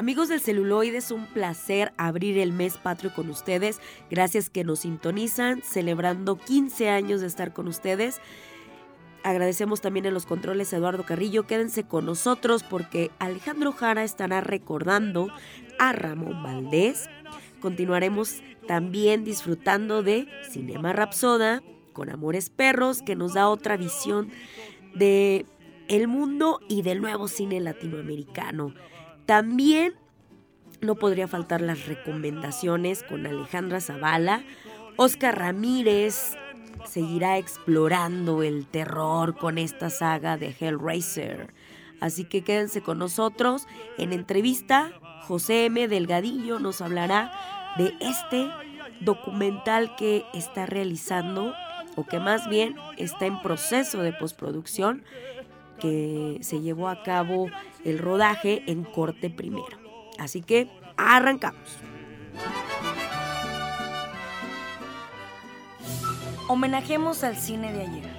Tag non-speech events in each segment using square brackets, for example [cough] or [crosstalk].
Amigos del celuloide, es un placer abrir el mes patrio con ustedes. Gracias que nos sintonizan, celebrando 15 años de estar con ustedes. Agradecemos también en los controles a Eduardo Carrillo. Quédense con nosotros porque Alejandro Jara estará recordando a Ramón Valdés. Continuaremos también disfrutando de Cinema Rapsoda con Amores Perros, que nos da otra visión de el mundo y del nuevo cine latinoamericano. También no podría faltar las recomendaciones con Alejandra Zavala. Oscar Ramírez seguirá explorando el terror con esta saga de Hellraiser. Así que quédense con nosotros. En entrevista, José M. Delgadillo nos hablará de este documental que está realizando, o que más bien está en proceso de postproducción, que se llevó a cabo el rodaje en corte primero. Así que arrancamos. Homenajemos al cine de ayer,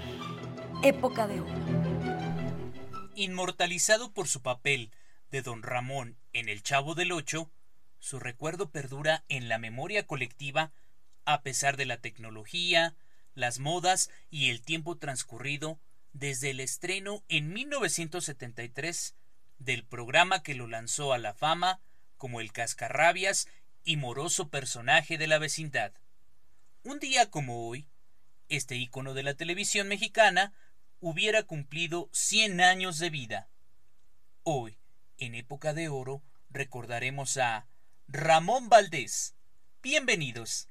época de oro. Inmortalizado por su papel de Don Ramón en El Chavo del Ocho, su recuerdo perdura en la memoria colectiva a pesar de la tecnología, las modas y el tiempo transcurrido desde el estreno en 1973 del programa que lo lanzó a la fama como el cascarrabias y moroso personaje de la vecindad. Un día como hoy, este ícono de la televisión mexicana hubiera cumplido 100 años de vida. Hoy, en época de oro, recordaremos a Ramón Valdés. Bienvenidos.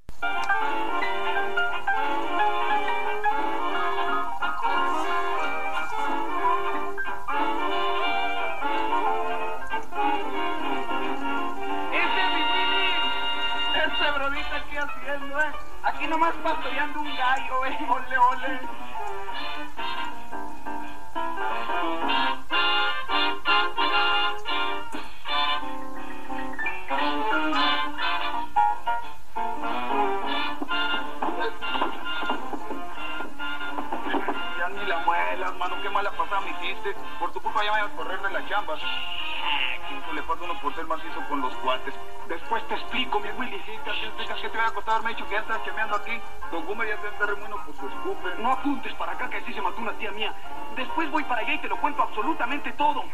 Aquí nomás pastoreando un gallo, eh. Ole, ole. Ya ni la muela, mano, qué mala pasada me hiciste. Por tu culpa ya me voy a correr de la chamba le falta uno por ser macizo con los guantes. Después te explico, mi Willycita, si explicas que te voy a costar, me he dicho que ya estás chameando aquí. Don Gumer ya te está remuino por su escupe. No apuntes para acá que así se mató una tía mía. Después voy para allá y te lo cuento absolutamente todo.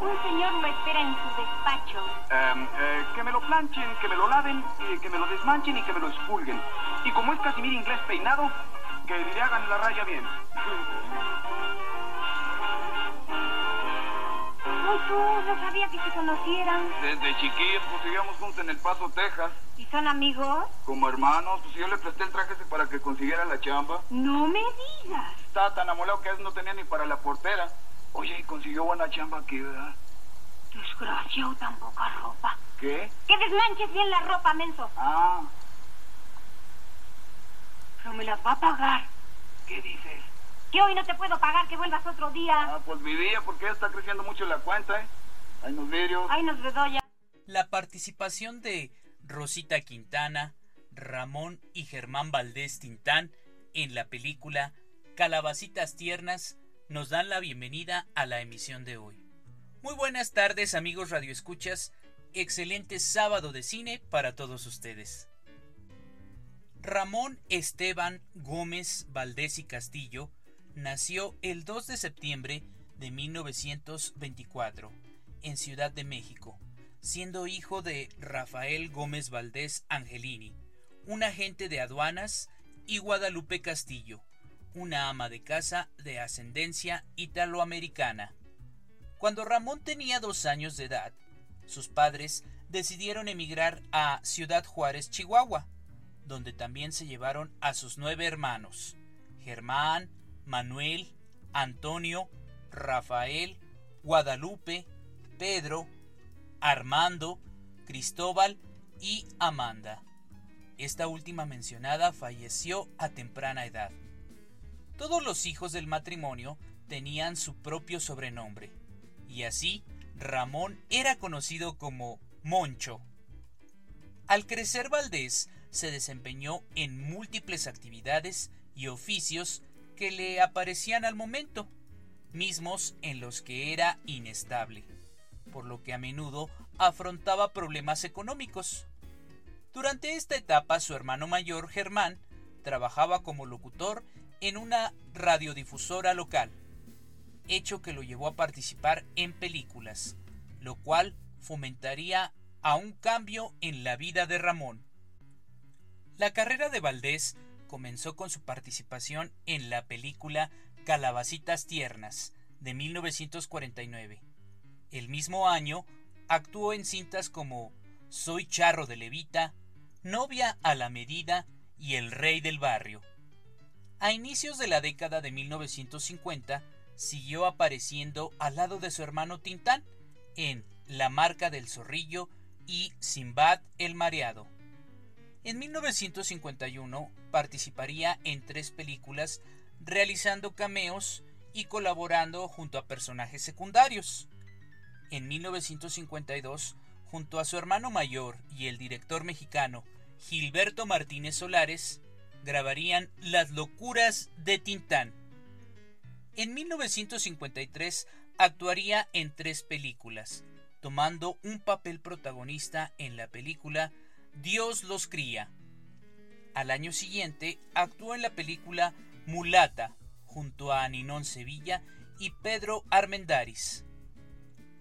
Un señor lo espera en su despacho. Em, eh, que me lo planchen, que me lo laven, que me lo desmanchen y que me lo expulguen. Y como es Casimir inglés peinado, que le hagan la raya bien. [laughs] no sabía que se conocieran. Desde chiquillos, pues vivíamos juntos en El Paso, Texas. ¿Y son amigos? Como hermanos, pues yo le presté el traje para que consiguiera la chamba. No me digas. Estaba tan amolado que a no tenía ni para la portera. Oye, y consiguió buena chamba aquí, ¿verdad? Desgraciado, tan poca ropa. ¿Qué? Que desmanches bien la ropa, menso. Ah. Pero me las va a pagar. ¿Qué dices? Que hoy no te puedo pagar, que vuelvas otro día. Ah, pues mi día, porque ya está creciendo mucho la cuenta, ¿eh? Hay nos vidrios. Ay, nos bedoya. La participación de Rosita Quintana, Ramón y Germán Valdés Tintán en la película Calabacitas Tiernas nos dan la bienvenida a la emisión de hoy. Muy buenas tardes amigos radioescuchas, excelente sábado de cine para todos ustedes. Ramón Esteban Gómez Valdés y Castillo nació el 2 de septiembre de 1924 en Ciudad de México, siendo hijo de Rafael Gómez Valdés Angelini, un agente de aduanas, y Guadalupe Castillo, una ama de casa de ascendencia italoamericana. Cuando Ramón tenía dos años de edad, sus padres decidieron emigrar a Ciudad Juárez, Chihuahua, donde también se llevaron a sus nueve hermanos, Germán, Manuel, Antonio, Rafael, Guadalupe, Pedro, Armando, Cristóbal y Amanda. Esta última mencionada falleció a temprana edad. Todos los hijos del matrimonio tenían su propio sobrenombre, y así Ramón era conocido como Moncho. Al crecer Valdés se desempeñó en múltiples actividades y oficios que le aparecían al momento, mismos en los que era inestable, por lo que a menudo afrontaba problemas económicos. Durante esta etapa su hermano mayor, Germán, trabajaba como locutor en una radiodifusora local, hecho que lo llevó a participar en películas, lo cual fomentaría a un cambio en la vida de Ramón. La carrera de Valdés comenzó con su participación en la película Calabacitas Tiernas de 1949. El mismo año actuó en cintas como Soy Charro de Levita, Novia a la Medida y El Rey del Barrio. A inicios de la década de 1950 siguió apareciendo al lado de su hermano Tintán en La Marca del Zorrillo y Simbad el Mareado. En 1951 participaría en tres películas realizando cameos y colaborando junto a personajes secundarios. En 1952, junto a su hermano mayor y el director mexicano Gilberto Martínez Solares, grabarían Las locuras de Tintán. En 1953 actuaría en tres películas, tomando un papel protagonista en la película Dios los cría. Al año siguiente actuó en la película Mulata junto a Ninón Sevilla y Pedro Armendáriz.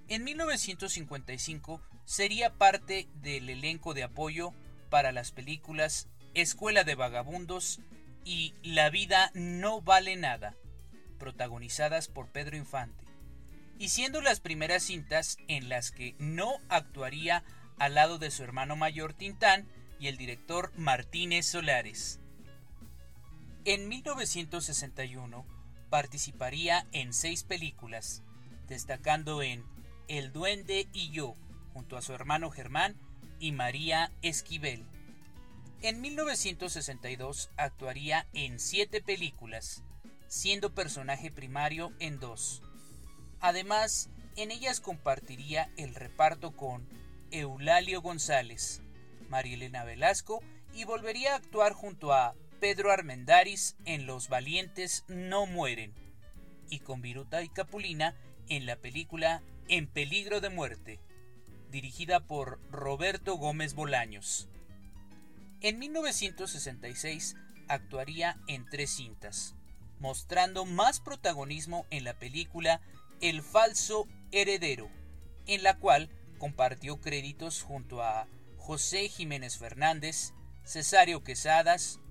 En 1955 sería parte del elenco de apoyo para las películas Escuela de Vagabundos y La vida no vale nada, protagonizadas por Pedro Infante y siendo las primeras cintas en las que no actuaría al lado de su hermano mayor Tintán y el director Martínez Solares. En 1961 participaría en seis películas, destacando en El Duende y yo, junto a su hermano Germán y María Esquivel. En 1962 actuaría en siete películas, siendo personaje primario en dos. Además, en ellas compartiría el reparto con Eulalio González, Marielena Velasco y volvería a actuar junto a Pedro Armendáriz en Los Valientes No Mueren y con Viruta y Capulina en la película En Peligro de Muerte, dirigida por Roberto Gómez Bolaños. En 1966 actuaría en tres cintas, mostrando más protagonismo en la película el falso heredero, en la cual compartió créditos junto a José Jiménez Fernández, Cesario Quesadas,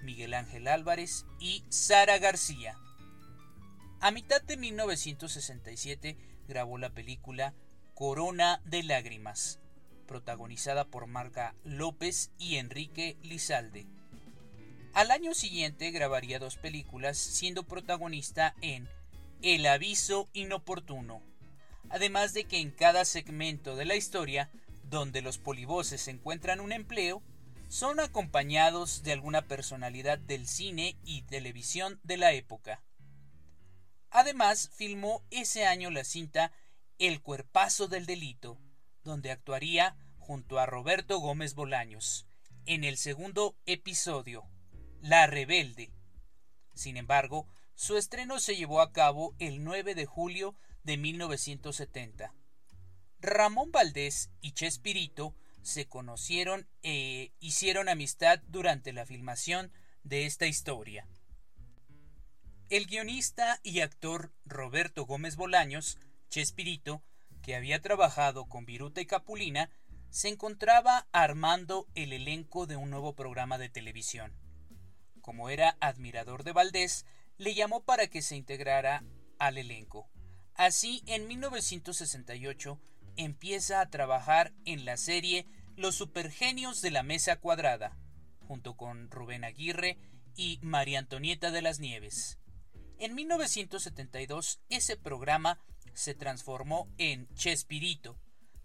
Miguel Ángel Álvarez y Sara García. A mitad de 1967 grabó la película Corona de Lágrimas, protagonizada por Marga López y Enrique Lizalde. Al año siguiente grabaría dos películas, siendo protagonista en el aviso inoportuno. Además de que en cada segmento de la historia, donde los polivoces encuentran un empleo, son acompañados de alguna personalidad del cine y televisión de la época. Además, filmó ese año la cinta El cuerpazo del delito, donde actuaría junto a Roberto Gómez Bolaños, en el segundo episodio, La Rebelde. Sin embargo, su estreno se llevó a cabo el 9 de julio de 1970. Ramón Valdés y Chespirito se conocieron e hicieron amistad durante la filmación de esta historia. El guionista y actor Roberto Gómez Bolaños, Chespirito, que había trabajado con Viruta y Capulina, se encontraba armando el elenco de un nuevo programa de televisión. Como era admirador de Valdés, le llamó para que se integrara al elenco. Así, en 1968 empieza a trabajar en la serie Los Supergenios de la Mesa Cuadrada, junto con Rubén Aguirre y María Antonieta de las Nieves. En 1972 ese programa se transformó en Chespirito,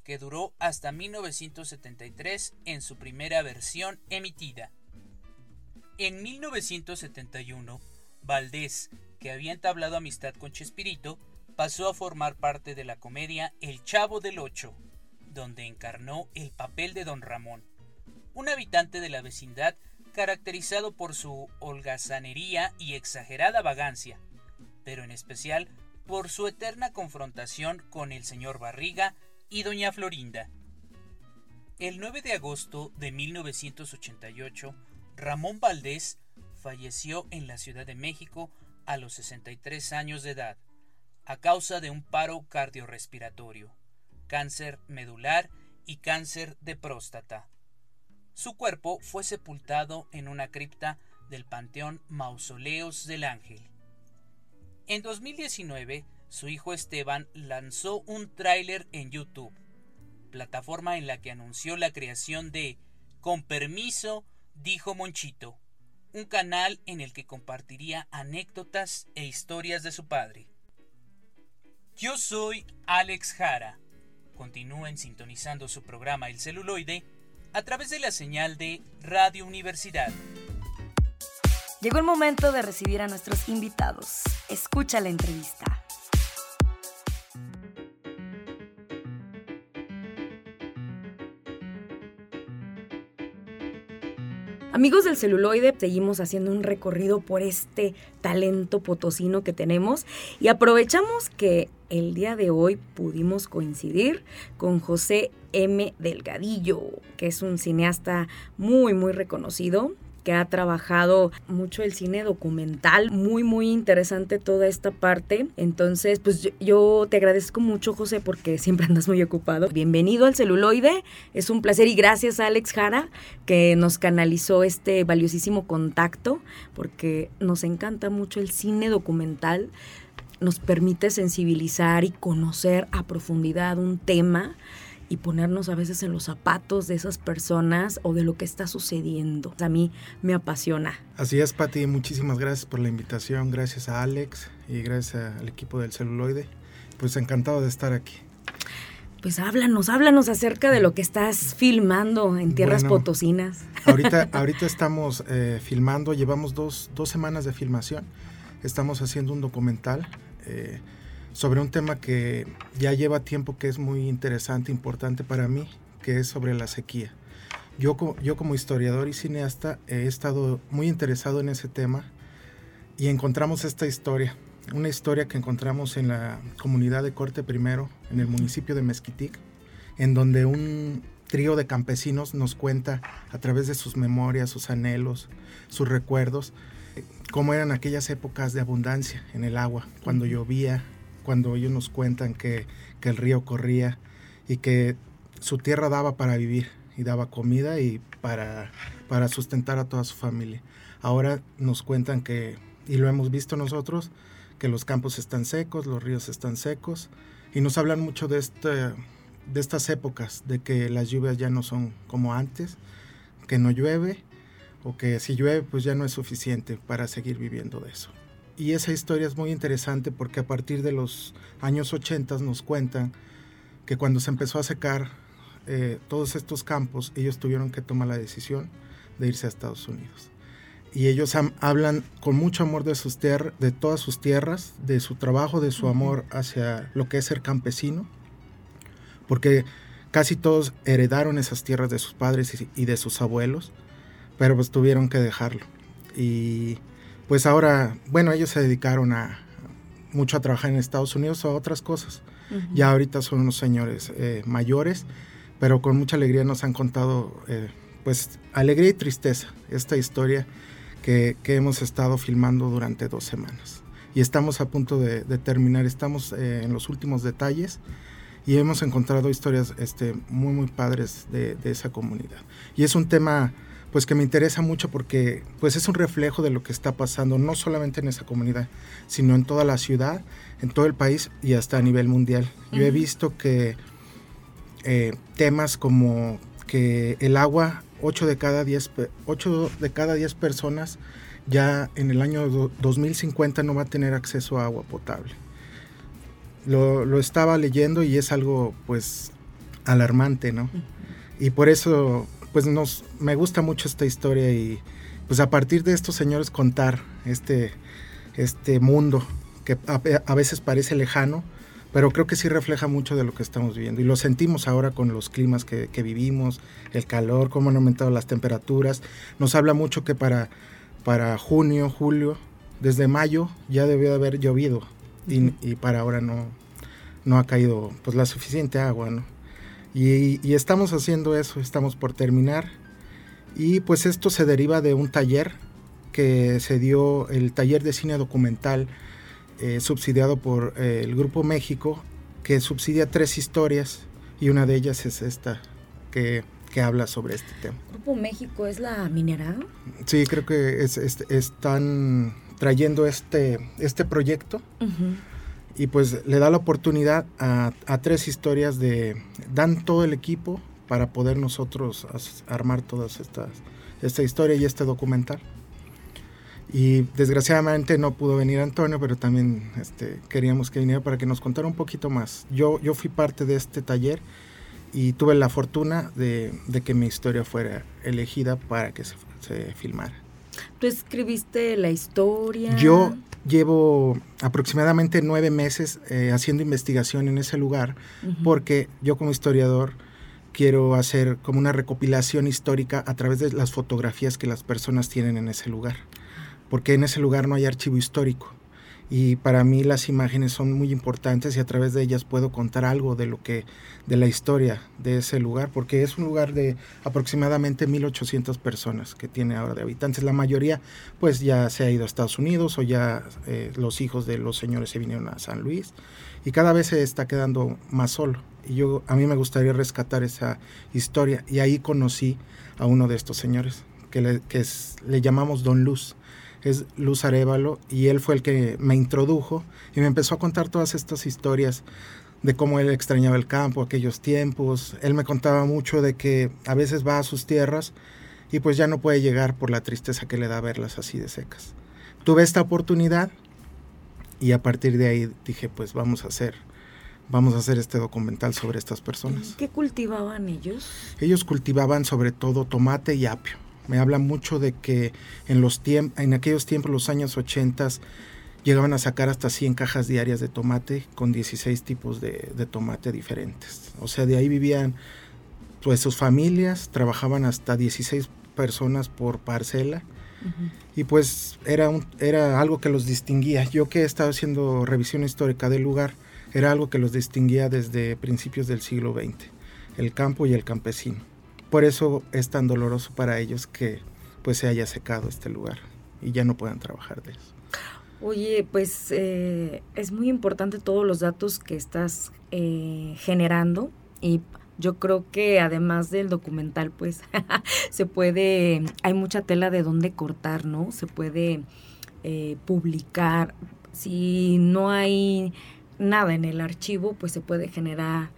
que duró hasta 1973 en su primera versión emitida. En 1971, Valdés, que había entablado amistad con Chespirito, pasó a formar parte de la comedia El Chavo del Ocho, donde encarnó el papel de Don Ramón, un habitante de la vecindad caracterizado por su holgazanería y exagerada vagancia, pero en especial por su eterna confrontación con el señor Barriga y doña Florinda. El 9 de agosto de 1988, Ramón Valdés falleció en la Ciudad de México a los 63 años de edad, a causa de un paro cardiorrespiratorio, cáncer medular y cáncer de próstata. Su cuerpo fue sepultado en una cripta del Panteón Mausoleos del Ángel. En 2019, su hijo Esteban lanzó un tráiler en YouTube, plataforma en la que anunció la creación de Con permiso, dijo Monchito, un canal en el que compartiría anécdotas e historias de su padre. Yo soy Alex Jara. Continúen sintonizando su programa El celuloide a través de la señal de Radio Universidad. Llegó el momento de recibir a nuestros invitados. Escucha la entrevista. Amigos del celuloide, seguimos haciendo un recorrido por este talento potosino que tenemos y aprovechamos que el día de hoy pudimos coincidir con José M. Delgadillo, que es un cineasta muy, muy reconocido, que ha trabajado mucho el cine documental, muy muy interesante toda esta parte. Entonces, pues yo, te agradezco mucho, José, porque siempre andas muy ocupado. Bienvenido al celuloide, es un placer y gracias a Alex Jara que nos canalizó este valiosísimo contacto, porque nos encanta mucho el cine documental nos permite sensibilizar y conocer a profundidad un tema y ponernos a veces en los zapatos de esas personas o de lo que está sucediendo. A mí me apasiona. Así es, Pati. Muchísimas gracias por la invitación. Gracias a Alex y gracias al equipo del celuloide. Pues encantado de estar aquí. Pues háblanos, háblanos acerca de lo que estás filmando en tierras potosinas. Ahorita, [laughs] ahorita estamos eh, filmando, llevamos dos, dos, semanas de filmación. Estamos haciendo un documental. Eh, sobre un tema que ya lleva tiempo que es muy interesante, importante para mí, que es sobre la sequía. Yo, yo como historiador y cineasta he estado muy interesado en ese tema y encontramos esta historia, una historia que encontramos en la comunidad de Corte Primero, en el municipio de Mezquitic, en donde un trío de campesinos nos cuenta a través de sus memorias, sus anhelos, sus recuerdos, cómo eran aquellas épocas de abundancia en el agua, cuando llovía, cuando ellos nos cuentan que, el río corría y que su tierra daba para vivir y daba comida y para, para sustentar a toda su familia. Ahora nos cuentan que, y lo hemos visto nosotros, que los campos están secos, los ríos están secos, y nos hablan mucho de, este, de estas épocas, de que las lluvias ya no son como antes, que no llueve, o que si llueve pues ya no es suficiente para seguir viviendo de eso. Y esa historia es muy interesante porque a partir de los años 80 nos cuentan que cuando se empezó a secar eh, todos estos campos, ellos tuvieron que tomar la decisión de irse a Estados Unidos. Y ellos hablan con mucho amor de, sus de todas sus tierras, de su trabajo, de su amor hacia lo que es ser campesino, porque casi todos heredaron esas tierras de sus padres y, y de sus abuelos, pero pues tuvieron que dejarlo. Y pues ahora, bueno, ellos se dedicaron a mucho a trabajar en Estados Unidos o a otras cosas. Ya ahorita son unos señores eh, mayores, pero con mucha alegría nos han contado, eh, pues, alegría y tristeza, esta historia que, hemos estado filmando durante dos semanas. Y estamos a punto de, terminar, estamos eh, en los últimos detalles y hemos encontrado historias este, muy, muy padres de, de esa comunidad. Y es un tema pues que me interesa mucho porque pues es un reflejo de lo que está pasando no solamente en esa comunidad, sino en toda la ciudad, en todo el país y hasta a nivel mundial. Yo he visto que eh, temas como que el agua, 8 de cada 10, 8 de cada 10 personas ya en el año 2050 no va a tener acceso a agua potable. lo, lo, estaba leyendo y es algo pues alarmante, ¿no? Y por eso pues nos, me gusta mucho esta historia y pues a partir de estos señores contar este, este mundo que a, veces parece lejano, pero creo que sí refleja mucho de lo que estamos viviendo y lo sentimos ahora con los climas que, que vivimos, el calor, cómo han aumentado las temperaturas. Nos habla mucho que para, para junio, julio, desde mayo ya debió de haber llovido y, y, para ahora no, no ha caído pues la suficiente agua, ¿no? Y, y, estamos haciendo eso, estamos por terminar. Y pues esto se deriva de un taller que se dio, el taller de cine documental eh, subsidiado por eh, el Grupo México, que subsidia tres historias y una de ellas es esta, que, que habla sobre este tema. ¿Grupo México es la minera? Sí, creo que es, es, están trayendo este, este proyecto. Uh y pues le da la oportunidad a, a, tres historias de dan todo el equipo para poder nosotros armar todas estas esta historia y este documental. Y desgraciadamente no pudo venir Antonio pero también este, queríamos que viniera para que nos contara un poquito más. Yo yo fui parte de este taller y tuve la fortuna de, de que mi historia fuera elegida para que se, se filmara. ¿Tú escribiste la historia? Yo llevo aproximadamente nueve meses eh, haciendo investigación en ese lugar uh -huh. porque yo como historiador quiero hacer como una recopilación histórica a través de las fotografías que las personas tienen en ese lugar, porque en ese lugar no hay archivo histórico y para mí las imágenes son muy importantes y a través de ellas puedo contar algo de lo que de la historia de ese lugar porque es un lugar de aproximadamente 1800 personas que tiene ahora de habitantes. La mayoría pues ya se ha ido a Estados Unidos o ya eh, los hijos de los señores se vinieron a San Luis y cada vez se está quedando más solo. Y yo a mí me gustaría rescatar esa historia y ahí conocí a uno de estos señores que le, que es, le llamamos Don Luz es Luz Arevalo, y él fue el que me introdujo y me empezó a contar todas estas historias de cómo él extrañaba el campo, aquellos tiempos. Él me contaba mucho de que a veces va a sus tierras y pues ya no puede llegar por la tristeza que le da verlas así de secas. Tuve esta oportunidad y a partir de ahí dije, pues vamos a hacer vamos a hacer este documental sobre estas personas. ¿Qué cultivaban ellos? Ellos cultivaban sobre todo tomate y apio me habla mucho de que en, los en aquellos tiempos, los años 80, llegaban a sacar hasta 100 cajas diarias de tomate con 16 tipos de, de, tomate diferentes. O sea, de ahí vivían pues sus familias, trabajaban hasta 16 personas por parcela. Uh -huh. Y pues era, un, era algo que los distinguía. Yo que he estado haciendo revisión histórica del lugar, era algo que los distinguía desde principios del siglo XX, el campo y el campesino por eso es tan doloroso para ellos que pues se haya secado este lugar y ya no puedan trabajar de eso. Oye, pues eh, es muy importante todos los datos que estás eh, generando y yo creo que además del documental, pues [laughs] se puede, hay mucha tela de dónde cortar, ¿no? Se puede eh, publicar. Si no hay nada en el archivo, pues se puede generar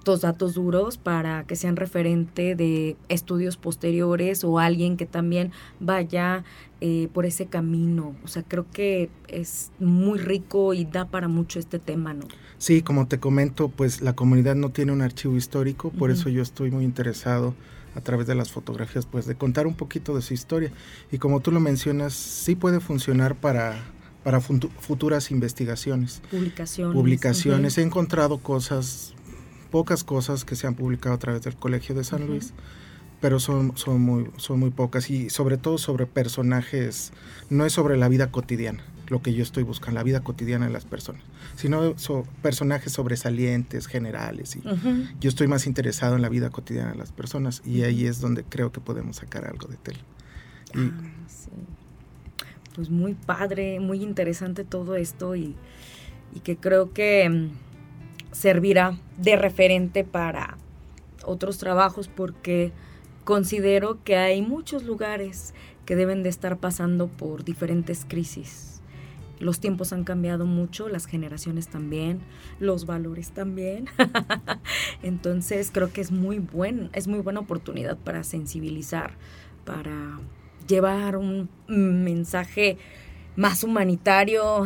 estos datos duros para que sean referente de estudios posteriores o alguien que también vaya eh, por ese camino. O sea, creo que es muy rico y da para mucho este tema, ¿no? Sí, como te comento, pues la comunidad no tiene un archivo histórico, por uh -huh. eso yo estoy muy interesado a través de las fotografías, pues de contar un poquito de su historia. Y como tú lo mencionas, sí puede funcionar para para futuras investigaciones. Publicaciones. Publicaciones. Uh -huh. He encontrado cosas pocas cosas que se han publicado a través del Colegio de San uh -huh. Luis, pero son, son, muy, son muy pocas y sobre todo sobre personajes, no es sobre la vida cotidiana, lo que yo estoy buscando, la vida cotidiana de las personas, sino so, personajes sobresalientes, generales. Y uh -huh. Yo estoy más interesado en la vida cotidiana de las personas y ahí es donde creo que podemos sacar algo de tela. Y, ah, sí. Pues muy padre, muy interesante todo esto y, y que creo que mm, servirá de referente para otros trabajos porque considero que hay muchos lugares que deben de estar pasando por diferentes crisis. Los tiempos han cambiado mucho, las generaciones también, los valores también. [laughs] Entonces creo que es muy buen, es muy buena oportunidad para sensibilizar, para llevar un mensaje más humanitario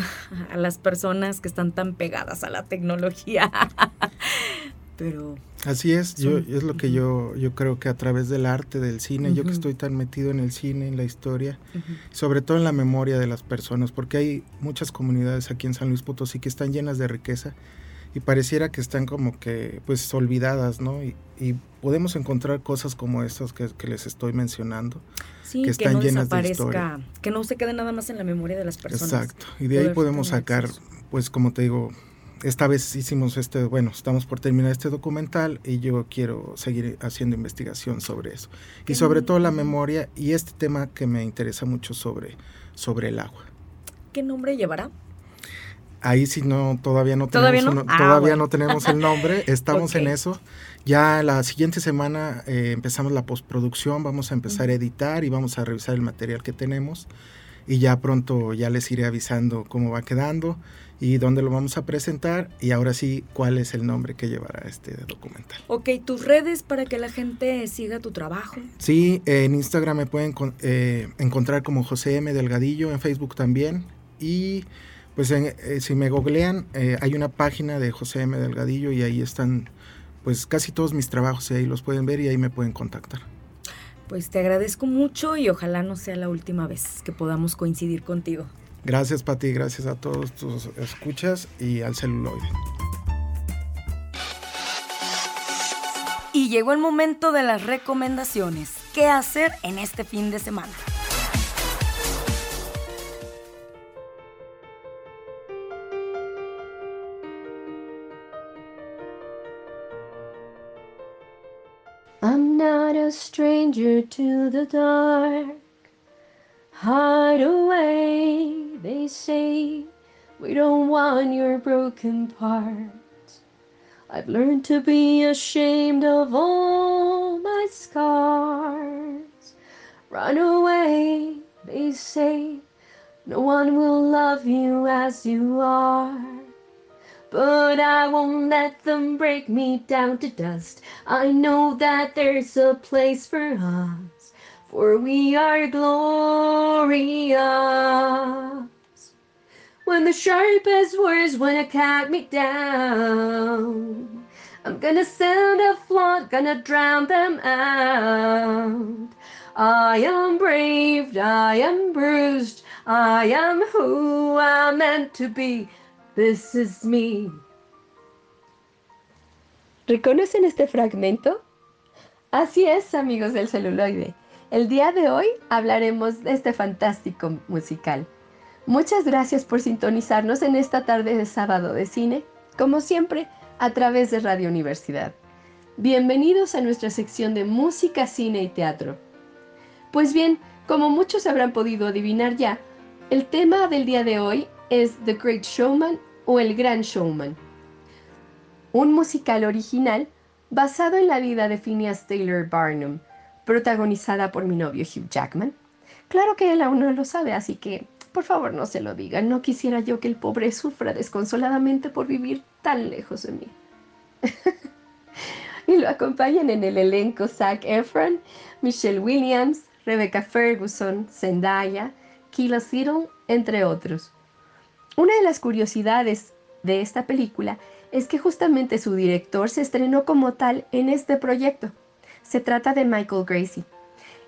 a las personas que están tan pegadas a la tecnología. [laughs] Pero Así es, yo es lo que yo yo creo que a través del arte, del cine, yo que estoy tan metido en el cine, en la historia, sobre todo en la memoria de las personas, porque hay muchas comunidades aquí en San Luis Potosí que están llenas de riqueza y pareciera que están como que pues olvidadas, ¿no? Y, podemos encontrar cosas como estas que, les estoy mencionando. que están llenas de historia. Que no se quede nada más en la memoria de las personas. Exacto. Y de ahí podemos sacar, pues como te digo, esta vez hicimos este, bueno, estamos por terminar este documental y yo quiero seguir haciendo investigación sobre eso. y sobre todo la memoria y este tema que me interesa mucho sobre, sobre el agua. ¿Qué nombre llevará? Ahí sí no, todavía no tenemos, ¿Todavía no? Ah, tenemos el nombre, [laughs] estamos en eso. Ya la siguiente semana eh, empezamos la postproducción, vamos a empezar a editar y vamos a revisar el material que tenemos y ya pronto ya les iré avisando cómo va quedando y dónde lo vamos a presentar y ahora sí cuál es el nombre que llevará este documental. Ok, tus redes para que la gente siga tu trabajo. Sí, en Instagram me pueden eh, encontrar como José M. Delgadillo, en Facebook también y pues eh, si me googlean, eh, hay una página de José M. Delgadillo y ahí están pues casi todos mis trabajos y ahí los pueden ver y ahí me pueden contactar. Pues te agradezco mucho y ojalá no sea la última vez que podamos coincidir contigo. Gracias Pati, gracias a todos tus escuchas y al celuloide. Y llegó el momento de las recomendaciones. ¿Qué hacer en este fin de semana? A stranger to the dark. Hide away, they say. We don't want your broken parts. I've learned to be ashamed of all my scars. Run away, they say. No one will love you as you are. But I won't let them break me down to dust. I know that there's a place for us, for we are glorious. When the sharpest words wanna cut me down, I'm gonna send a flood, gonna drown them out. I am brave, I am bruised, I am who I'm meant to be. This is me. ¿Reconocen este fragmento? Así es, amigos del celuloide. El día de hoy hablaremos de este fantástico musical. Muchas gracias por sintonizarnos en esta tarde de sábado de cine, como siempre, a través de Radio Universidad. Bienvenidos a nuestra sección de música, cine y teatro. Pues bien, como muchos habrán podido adivinar ya, el tema del día de hoy es The Great Showman o El Gran Showman, un musical original basado en la vida de Phineas Taylor Barnum, protagonizada por mi novio Hugh Jackman. Claro que él aún no lo sabe, así que por favor no se lo diga. No quisiera yo que el pobre sufra desconsoladamente por vivir tan lejos de mí. [laughs] y lo acompañan en el elenco Zac Efron, Michelle Williams, Rebecca Ferguson, Zendaya, Kila Settle, entre otros. Una de las curiosidades de esta película es que justamente su director se estrenó como tal en este proyecto. Se trata de Michael Gracie.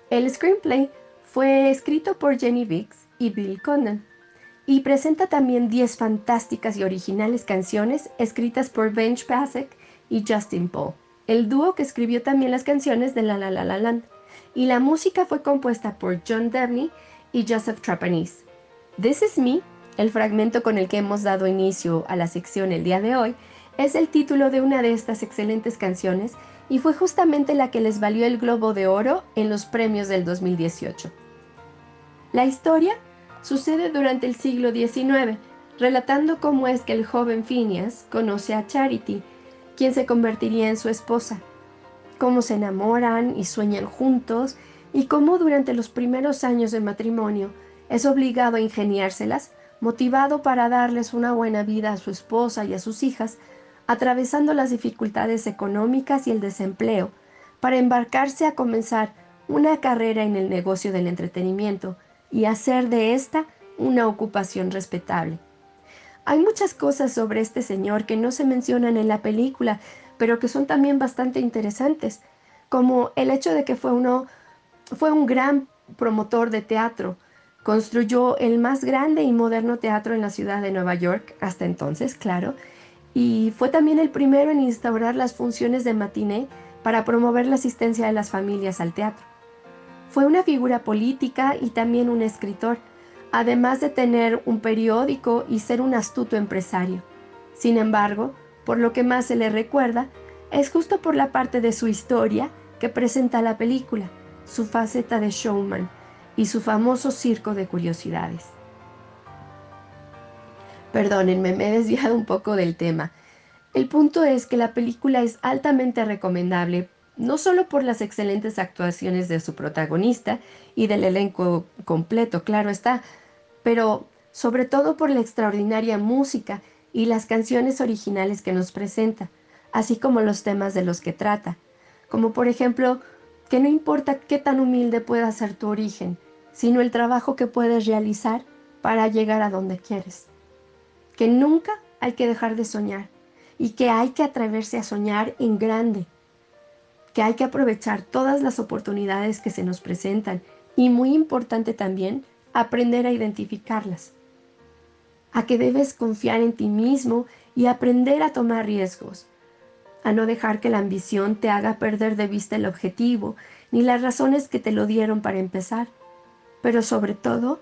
El screenplay fue escrito por Jenny Biggs y Bill Condon y presenta también 10 fantásticas y originales canciones escritas por Benj Pasek y Justin Paul, el dúo que escribió también las canciones de La La La La Land, y la música fue compuesta por John Debney y Joseph Trapanese. This Is Me el fragmento con el que hemos dado inicio a la sección el día de hoy es el título de una de estas excelentes canciones y fue justamente la que les valió el Globo de Oro en los premios del 2018. La historia sucede durante el siglo XIX, relatando cómo es que el joven Phineas conoce a Charity, quien se convertiría en su esposa, cómo se enamoran y sueñan juntos y cómo durante los primeros años de matrimonio es obligado a ingeniárselas motivado para darles una buena vida a su esposa y a sus hijas, atravesando las dificultades económicas y el desempleo, para embarcarse a comenzar una carrera en el negocio del entretenimiento y hacer de esta una ocupación respetable. Hay muchas cosas sobre este señor que no se mencionan en la película, pero que son también bastante interesantes, como el hecho de que fue, uno, fue un gran promotor de teatro, construyó el más grande y moderno teatro en la ciudad de Nueva York, hasta entonces, claro, y fue también el primero en instaurar las funciones de matiné para promover la asistencia de las familias al teatro. Fue una figura política y también un escritor, además de tener un periódico y ser un astuto empresario. Sin embargo, por lo que más se le recuerda, es justo por la parte de su historia que presenta la película, su faceta de showman y su famoso circo de curiosidades. Perdónenme, me he desviado un poco del tema. El punto es que la película es altamente recomendable, no solo por las excelentes actuaciones de su protagonista y del elenco completo, claro está, pero sobre todo por la extraordinaria música y las canciones originales que nos presenta, así como los temas de los que trata, como por ejemplo que no importa qué tan humilde pueda ser tu origen, sino el trabajo que puedes realizar para llegar a donde quieres. Que nunca hay que dejar de soñar y que hay que atreverse a soñar en grande, que hay que aprovechar todas las oportunidades que se nos presentan y muy importante también, aprender a identificarlas, a que debes confiar en ti mismo y aprender a tomar riesgos, a no dejar que la ambición te haga perder de vista el objetivo ni las razones que te lo dieron para empezar, pero sobre todo,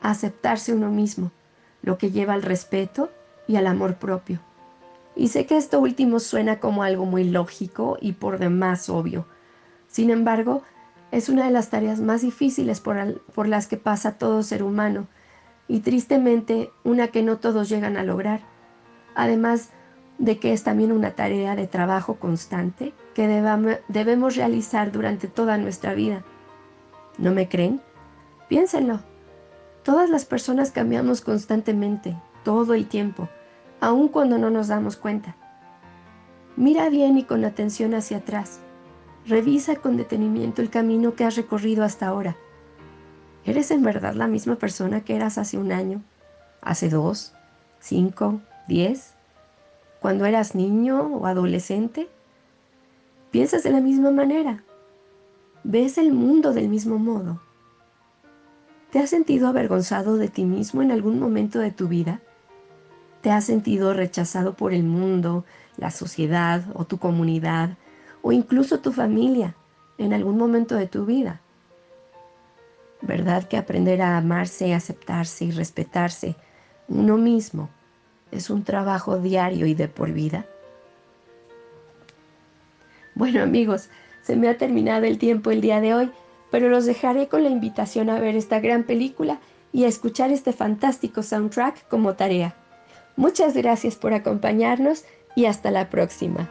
aceptarse uno mismo, lo que lleva al respeto y al amor propio. Y sé que esto último suena como algo muy lógico y por demás obvio. Sin embargo, es una de las tareas más difíciles por, las que pasa todo ser humano y tristemente una que no todos llegan a lograr. Además, de que es también una tarea de trabajo constante que debemos realizar durante toda nuestra vida. ¿No me creen? Piénsenlo. Todas las personas cambiamos constantemente, todo el tiempo, aun cuando no nos damos cuenta. Mira bien y con atención hacia atrás. Revisa con detenimiento el camino que has recorrido hasta ahora. ¿Eres en verdad la misma persona que eras hace un año? ¿Hace dos? ¿Cinco? ¿Diez? cuando eras niño o adolescente? ¿Piensas de la misma manera? ¿Ves el mundo del mismo modo? ¿Te has sentido avergonzado de ti mismo en algún momento de tu vida? ¿Te has sentido rechazado por el mundo, la sociedad o tu comunidad o incluso tu familia en algún momento de tu vida? ¿Verdad que aprender a amarse, aceptarse y respetarse uno mismo es un trabajo diario y de por vida. Bueno amigos, se me ha terminado el tiempo el día de hoy, pero los dejaré con la invitación a ver esta gran película y a escuchar este fantástico soundtrack como tarea. Muchas gracias por acompañarnos y hasta la próxima.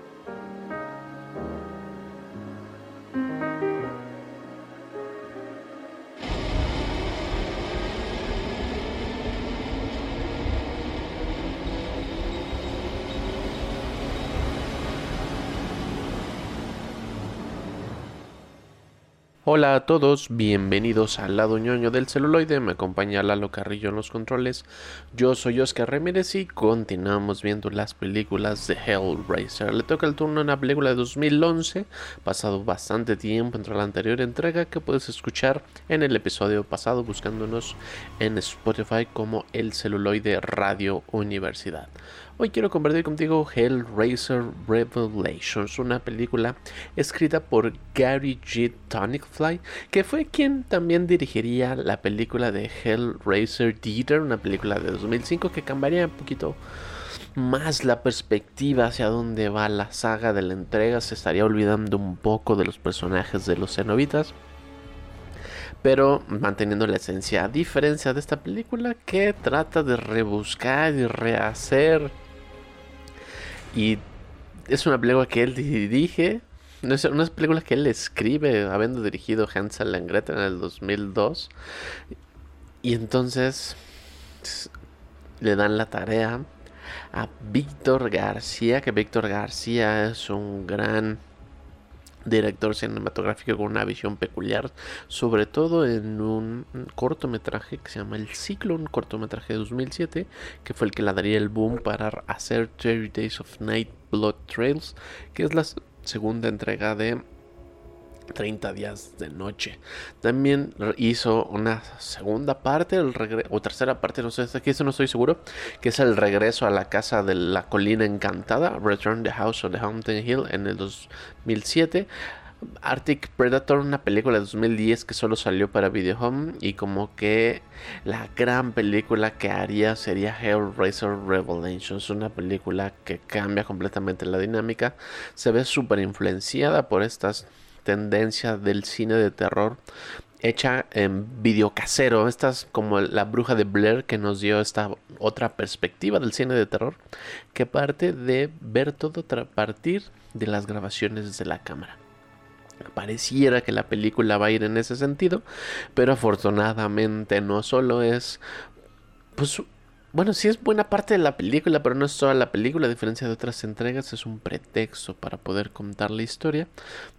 Hola a todos, bienvenidos al lado ñoño del celuloide, me acompaña Lalo Carrillo en los controles, yo soy Oscar Ramírez y continuamos viendo las películas de Hellraiser. Le toca el turno a una película de 2011, pasado bastante tiempo entre la anterior entrega que puedes escuchar en el episodio pasado buscándonos en Spotify como el celuloide Radio Universidad. Hoy quiero compartir contigo Hellraiser Revelations, una película escrita por Gary G. Tonicfly, que fue quien también dirigiría la película de Hellraiser Dieter, una película de 2005 que cambiaría un poquito más la perspectiva hacia dónde va la saga de la entrega, se estaría olvidando un poco de los personajes de los cenobitas pero manteniendo la esencia, a diferencia de esta película que trata de rebuscar y rehacer. Y es una película que él dirige, no es una película que él escribe, habiendo dirigido Hansel and Gretel en el 2002. Y entonces le dan la tarea a Víctor García, que Víctor García es un gran director cinematográfico con una visión peculiar, sobre todo en un cortometraje que se llama El Ciclo, un cortometraje de 2007, que fue el que le daría el boom para hacer Cherry Days of Night Blood Trails, que es la segunda entrega de 30 días de noche. También hizo una segunda parte, el o tercera parte, no sé, aquí eso no estoy seguro, que es el regreso a la casa de la colina encantada, Return the House of the Haunted Hill en el 2007. Arctic Predator, una película de 2010 que solo salió para Video Home y como que la gran película que haría sería Hellraiser Revelations, una película que cambia completamente la dinámica, se ve súper influenciada por estas tendencia del cine de terror hecha en video casero. Esta es como la bruja de Blair que nos dio esta otra perspectiva del cine de terror que parte de ver todo a partir de las grabaciones desde la cámara. Pareciera que la película va a ir en ese sentido, pero afortunadamente no solo es pues bueno, sí es buena parte de la película, pero no es toda la película. A diferencia de otras entregas, es un pretexto para poder contar la historia.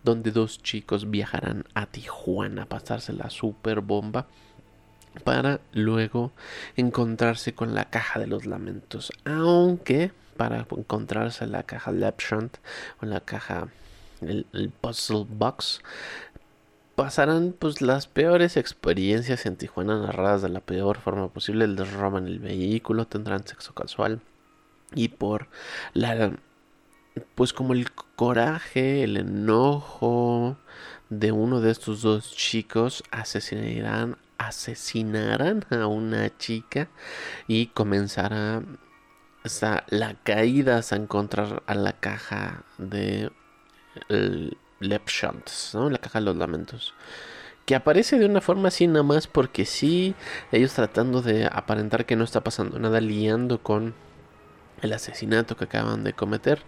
Donde dos chicos viajarán a Tijuana a pasarse la super bomba. Para luego encontrarse con la caja de los lamentos. Aunque para encontrarse la caja Lepshant o la caja el, puzzle box pasarán pues las peores experiencias en Tijuana narradas de la peor forma posible. Les roban el vehículo, tendrán sexo casual. Y por la pues como el coraje, el enojo de uno de estos dos chicos asesinarán asesinarán a una chica y comenzará la caída a encontrar a la caja de Lepshant, ¿no? La caja de los lamentos. Que aparece de una forma así nada más porque sí, ellos tratando de aparentar que no está pasando nada, liando con el asesinato que acaban de cometer.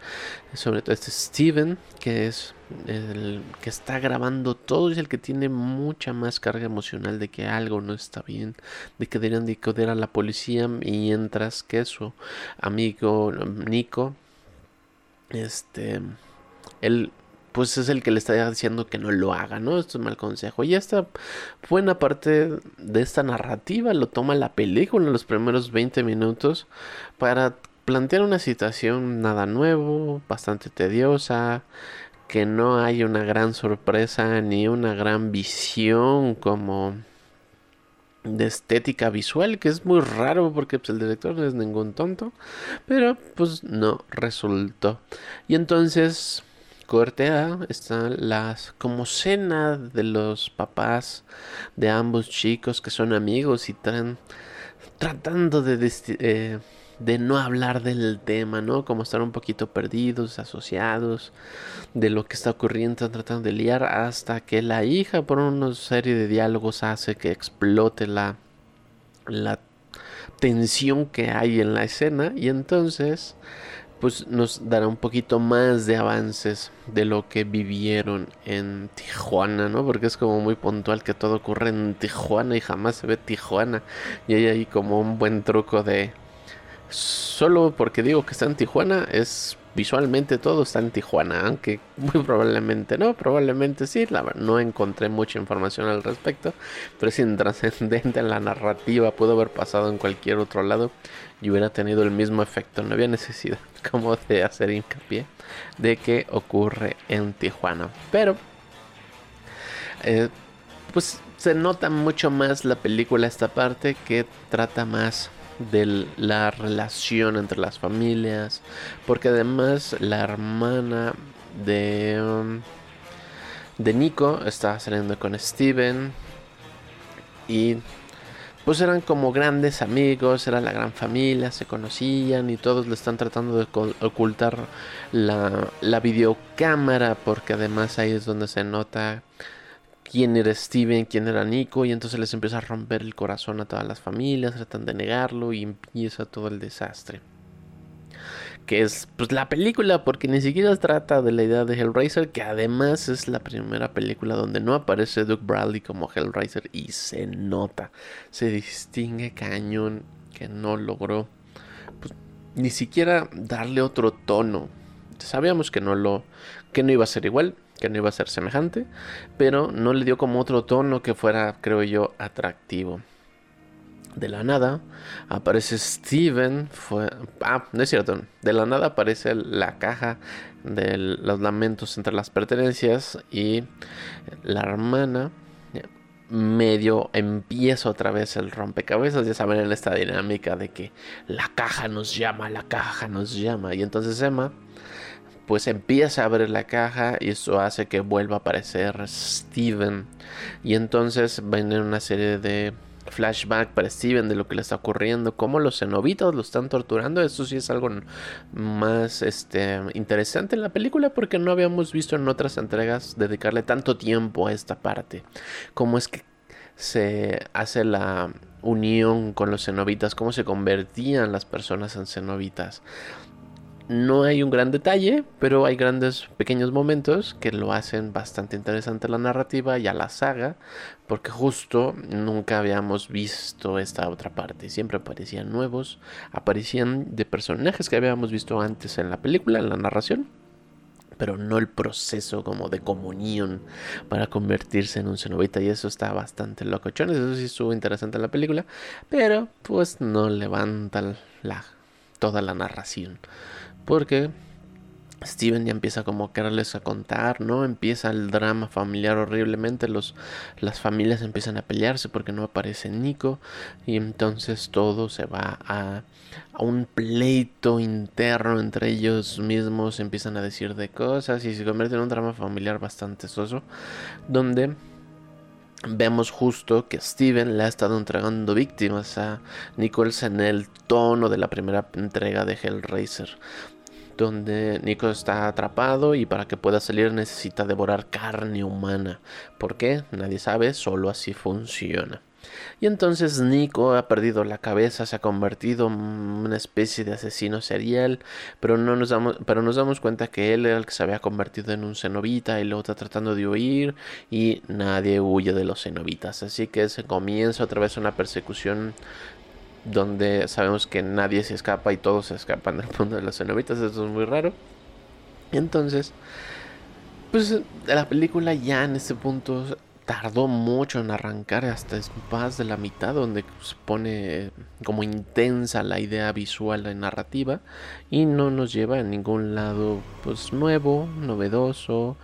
Sobre todo este Steven, que es el que está grabando todo, es el que tiene mucha más carga emocional de que algo no está bien, de que deberían de a la policía, mientras que su amigo Nico, este, él pues es el que le está diciendo que no lo haga, ¿no? Esto es mal consejo. Y esta buena parte de esta narrativa lo toma la película en los primeros 20 minutos para plantear una situación nada nuevo, bastante tediosa, que no hay una gran sorpresa ni una gran visión como de estética visual, que es muy raro porque pues, el director no es ningún tonto, pero pues no resultó. Y entonces corte A están las como cena de los papás de ambos chicos que son amigos y están tratando de, eh, de no hablar del tema, ¿no? Como estar un poquito perdidos, asociados de lo que está ocurriendo, tratando de liar hasta que la hija por una serie de diálogos hace que explote la la tensión que hay en la escena y entonces pues nos dará un poquito más de avances de lo que vivieron en Tijuana, ¿no? Porque es como muy puntual que todo ocurre en Tijuana y jamás se ve Tijuana. Y hay ahí como un buen truco de... Solo porque digo que está en Tijuana es visualmente todo está en Tijuana, aunque muy probablemente no, probablemente sí, la no encontré mucha información al respecto, pero es intrascendente en la narrativa, pudo haber pasado en cualquier otro lado y hubiera tenido el mismo efecto, no había necesidad [laughs] como de hacer hincapié de que ocurre en Tijuana, pero eh, pues se nota mucho más la película esta parte que trata más de la relación entre las familias, porque además la hermana de um, de Nico estaba saliendo con Steven y pues eran como grandes amigos, era la gran familia, se conocían y todos le están tratando de ocultar la, la videocámara porque además ahí es donde se nota quién era Steven, quién era Nico, y entonces les empieza a romper el corazón a todas las familias, tratan de negarlo y empieza todo el desastre. Que es pues la película, porque ni siquiera trata de la idea de Hellraiser, que además es la primera película donde no aparece Doug Bradley como Hellraiser y se nota, se distingue cañón que no logró pues, ni siquiera darle otro tono. Sabíamos que no lo que no iba a ser igual, que no iba a ser semejante, pero no le dio como otro tono que fuera, creo yo, atractivo. De la nada aparece Steven. Ah, no es cierto. De la nada aparece la caja de los lamentos entre las pertenencias. Y la hermana medio empieza otra vez el rompecabezas. Ya saben en esta dinámica de que la caja nos llama, la caja nos llama. Y entonces Emma pues empieza a abrir la caja y eso hace que vuelva a aparecer Steven. Y entonces viene una serie de flashback para Steven de lo que le está ocurriendo, cómo los cenobitas lo están torturando. Eso sí es algo más este, interesante en la película porque no habíamos visto en otras entregas dedicarle tanto tiempo a esta parte. Cómo es que se hace la unión con los cenobitas, cómo se convertían las personas en cenobitas. No hay un gran detalle, pero hay grandes pequeños momentos que lo hacen bastante interesante la narrativa y a la saga, porque justo nunca habíamos visto esta otra parte. Siempre aparecían nuevos, aparecían de personajes que habíamos visto antes en la película, en la narración, pero no el proceso como de comunión para convertirse en un cenobita y eso está bastante locochón, eso sí estuvo interesante en la película, pero pues no levanta la, toda la narración. Porque Steven ya empieza como a quererles a contar, ¿no? Empieza el drama familiar horriblemente, los, las familias empiezan a pelearse porque no aparece Nico y entonces todo se va a, a un pleito interno entre ellos mismos, empiezan a decir de cosas y se convierte en un drama familiar bastante soso, donde vemos justo que Steven le ha estado entregando víctimas a Nichols en el tono de la primera entrega de Hellraiser donde Nico está atrapado y para que pueda salir necesita devorar carne humana. ¿Por qué? Nadie sabe, solo así funciona. Y entonces Nico ha perdido la cabeza, se ha convertido en una especie de asesino serial, pero, no nos damos, pero nos damos cuenta que él era el que se había convertido en un cenobita y luego está tratando de huir y nadie huye de los cenobitas. Así que se comienza otra vez una persecución donde sabemos que nadie se escapa y todos se escapan del mundo de los cenobitas, eso es muy raro. Entonces, pues la película ya en este punto tardó mucho en arrancar, hasta es más de la mitad, donde se pone como intensa la idea visual y narrativa y no nos lleva a ningún lado pues nuevo, novedoso.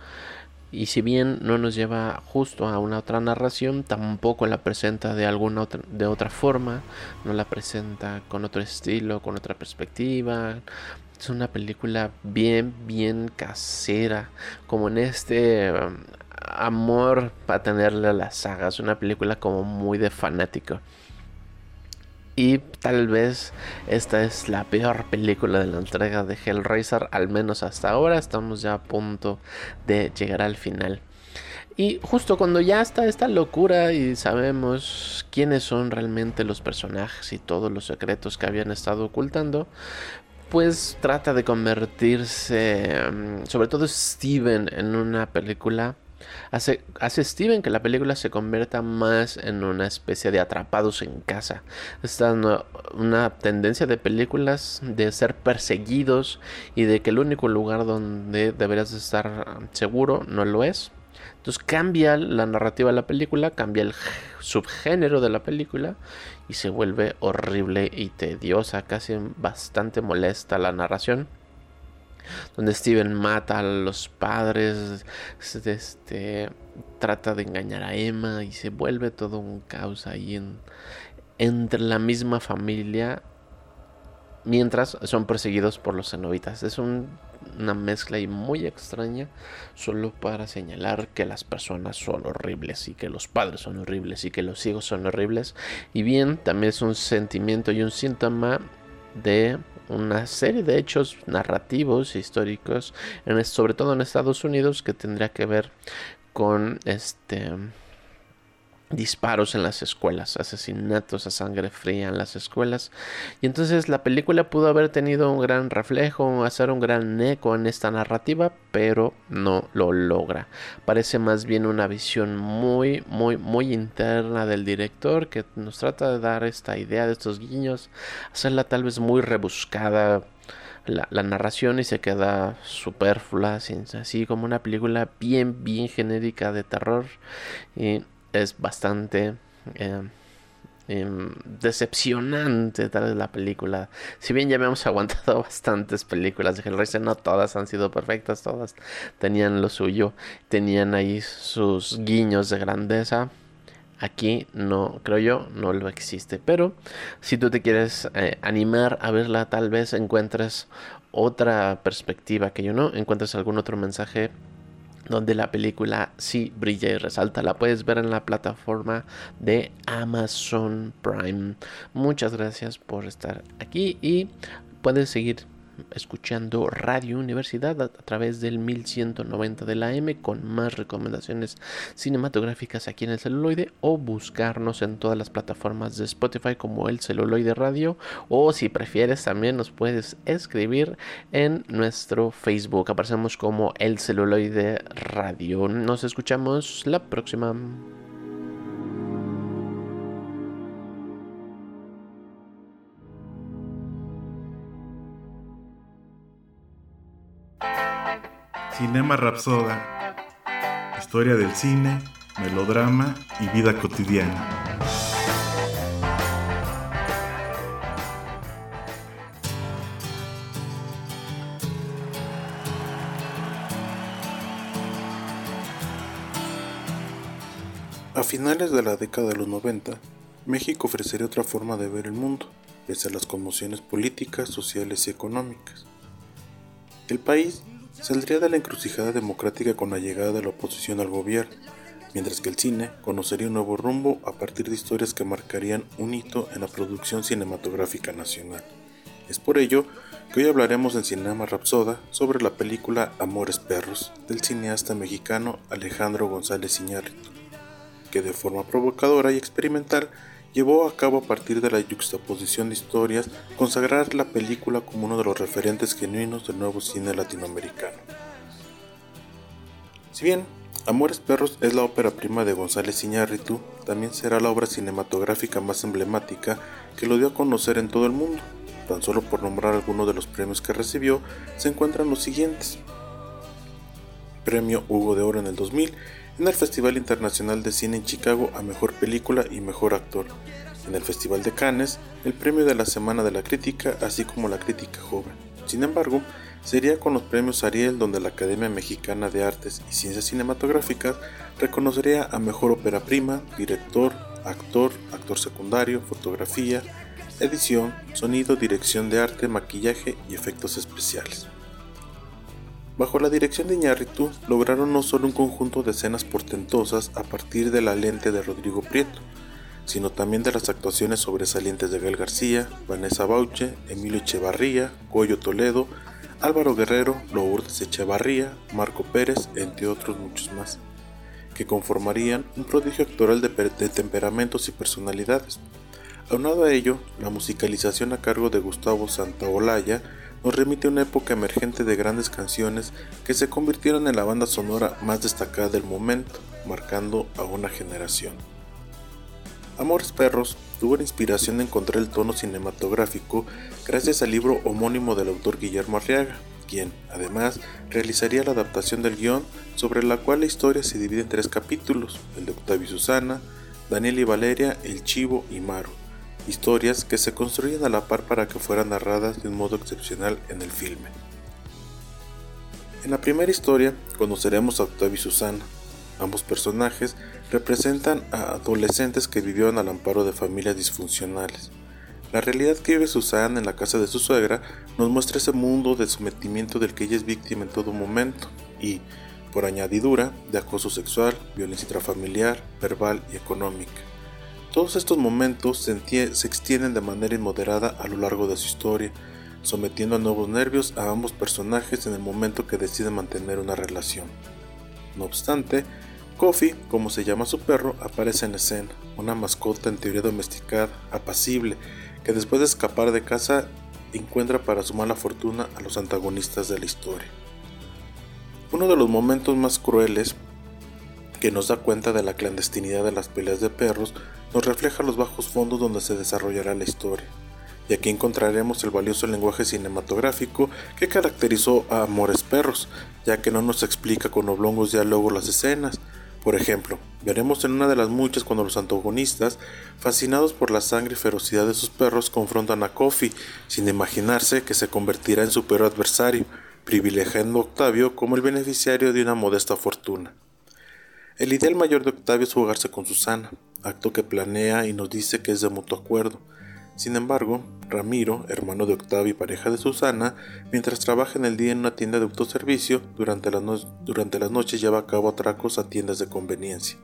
Y si bien no nos lleva justo a una otra narración, tampoco la presenta de alguna otra, de otra forma, no la presenta con otro estilo, con otra perspectiva. Es una película bien, bien casera, como en este um, amor para tenerle a la saga. Es una película como muy de fanático. Y tal vez esta es la peor película de la entrega de Hellraiser, al menos hasta ahora. Estamos ya a punto de llegar al final. Y justo cuando ya está esta locura y sabemos quiénes son realmente los personajes y todos los secretos que habían estado ocultando, pues trata de convertirse, mm, sobre todo Steven, en una película Hace, hace Steven que la película se convierta más en una especie de atrapados en casa. Está una, una tendencia de películas de ser perseguidos y de que el único lugar donde deberías estar seguro no lo es. Entonces cambia la narrativa de la película, cambia el subgénero de la película y se vuelve horrible y tediosa, casi bastante molesta la narración donde Steven mata a los padres, este, trata de engañar a Emma y se vuelve todo un caos ahí en, entre la misma familia mientras son perseguidos por los cenobitas. Es una mezcla y muy extraña solo para señalar que las personas son horribles y que los padres son horribles y que los hijos son horribles. Y bien, también es un sentimiento y un síntoma de una serie de hechos narrativos históricos, en, sobre todo en Estados Unidos, que tendría que ver con este disparos en las escuelas, asesinatos a sangre fría en las escuelas. Y entonces la película pudo haber tenido un gran reflejo, hacer un gran eco en esta narrativa, pero no lo logra. Parece más bien una visión muy, muy, muy interna del director que nos trata de dar esta idea de estos guiños, hacerla tal vez muy rebuscada. La, narración y se queda superflua, así como una película bien, bien genérica de terror. Y es bastante eh, em, decepcionante tal vez la película. Si bien ya hemos [laughs] aguantado bastantes películas de Hellraiser, no todas han sido perfectas, todas tenían lo suyo, tenían ahí sus guiños de grandeza. Aquí no, creo yo, no lo existe. Pero si tú te quieres eh, animar a verla, tal vez encuentres otra perspectiva que yo no, encuentres algún otro mensaje donde la película sí brilla y resalta. La puedes ver en la plataforma de Amazon Prime. Muchas gracias por estar aquí y puedes seguir escuchando Radio Universidad a, través del 1190 de la M con más recomendaciones cinematográficas aquí en el celuloide o buscarnos en todas las plataformas de Spotify como el celuloide radio o si prefieres también nos puedes escribir en nuestro Facebook. Aparecemos como el celuloide radio. Nos escuchamos la próxima Cinema Rapsoda. Historia del cine, melodrama y vida cotidiana. A finales de la década de los 90, México ofrecería otra forma de ver el mundo, pese a las conmociones políticas, sociales y económicas. El país saldría de la encrucijada democrática con la llegada de la oposición al gobierno, mientras que el cine conocería un nuevo rumbo a partir de historias que marcarían un hito en la producción cinematográfica nacional. Es por ello que hoy hablaremos en Cinema Rapsoda sobre la película Amores Perros del cineasta mexicano Alejandro González Iñárritu, que de forma provocadora y experimental llevó a cabo a partir de la yuxtaposición de historias consagrar la película como uno de los referentes genuinos del nuevo cine latinoamericano. Si bien Amores Perros es la ópera prima de González Iñárritu, también será la obra cinematográfica más emblemática que lo dio a conocer en todo el mundo. Tan solo por nombrar algunos de los premios que recibió, se encuentran los siguientes. Premio Hugo de Oro en el 2000 en el Festival Internacional de Cine en Chicago a Mejor Película y Mejor Actor, en el Festival de Cannes, el premio de la Semana de la Crítica, así como la Crítica Joven. Sin embargo, sería con los premios Ariel donde la Academia Mexicana de Artes y Ciencias Cinematográficas reconocería a Mejor Ópera Prima, Director, Actor, Actor Secundario, Fotografía, Edición, Sonido, Dirección de Arte, Maquillaje y Efectos Especiales. Bajo la dirección de Iñárritu lograron no solo un conjunto de escenas portentosas a partir de la lente de Rodrigo Prieto, sino también de las actuaciones sobresalientes de Gael García, Vanessa Bauche, Emilio Echevarría, Goyo Toledo, Álvaro Guerrero, Lourdes Echevarría, Marco Pérez, entre otros muchos más, que conformarían un prodigio actoral de, de temperamentos y personalidades. Aunado a ello, la musicalización a cargo de Gustavo Santaolalla nos remite a una época emergente de grandes canciones que se convirtieron en la banda sonora más destacada del momento, marcando a una generación. Amores Perros tuvo la inspiración de encontrar el tono cinematográfico gracias al libro homónimo del autor Guillermo Arriaga, quien, además, realizaría la adaptación del guion sobre la cual la historia se divide en tres capítulos, el de Octavio y Susana, Daniel y Valeria, El Chivo y Maro, historias que se construyen a la par para que fueran narradas de un modo excepcional en el filme. En la primera historia conoceremos a Octavio y Susana. Ambos personajes representan a adolescentes que vivieron al amparo de familias disfuncionales. La realidad que vive Susana en la casa de su suegra nos muestra ese mundo de sometimiento del que ella es víctima en todo momento y, por añadidura, de acoso sexual, violencia intrafamiliar, verbal y económica. Todos estos momentos se, extienden de manera inmoderada a lo largo de su historia, sometiendo a nuevos nervios a ambos personajes en el momento que deciden mantener una relación. No obstante, Coffee, como se llama su perro, aparece en escena, una mascota en teoría domesticada, apacible, que después de escapar de casa encuentra para su mala fortuna a los antagonistas de la historia. Uno de los momentos más crueles que nos da cuenta de la clandestinidad de las peleas de perros nos refleja los bajos fondos donde se desarrollará la historia. Y aquí encontraremos el valioso lenguaje cinematográfico que caracterizó a Amores Perros, ya que no nos explica con oblongos diálogos las escenas. Por ejemplo, veremos en una de las muchas cuando los antagonistas, fascinados por la sangre y ferocidad de sus perros, confrontan a Coffee, sin imaginarse que se convertirá en su peor adversario, privilegiando a Octavio como el beneficiario de una modesta fortuna. El ideal mayor de Octavio es jugarse con Susana, acto que planea y nos dice que es de mutuo acuerdo. Sin embargo, Ramiro, hermano de Octavio y pareja de Susana, mientras trabaja en el día en una tienda de autoservicio, durante, durante las noches lleva a cabo atracos a tiendas de conveniencia.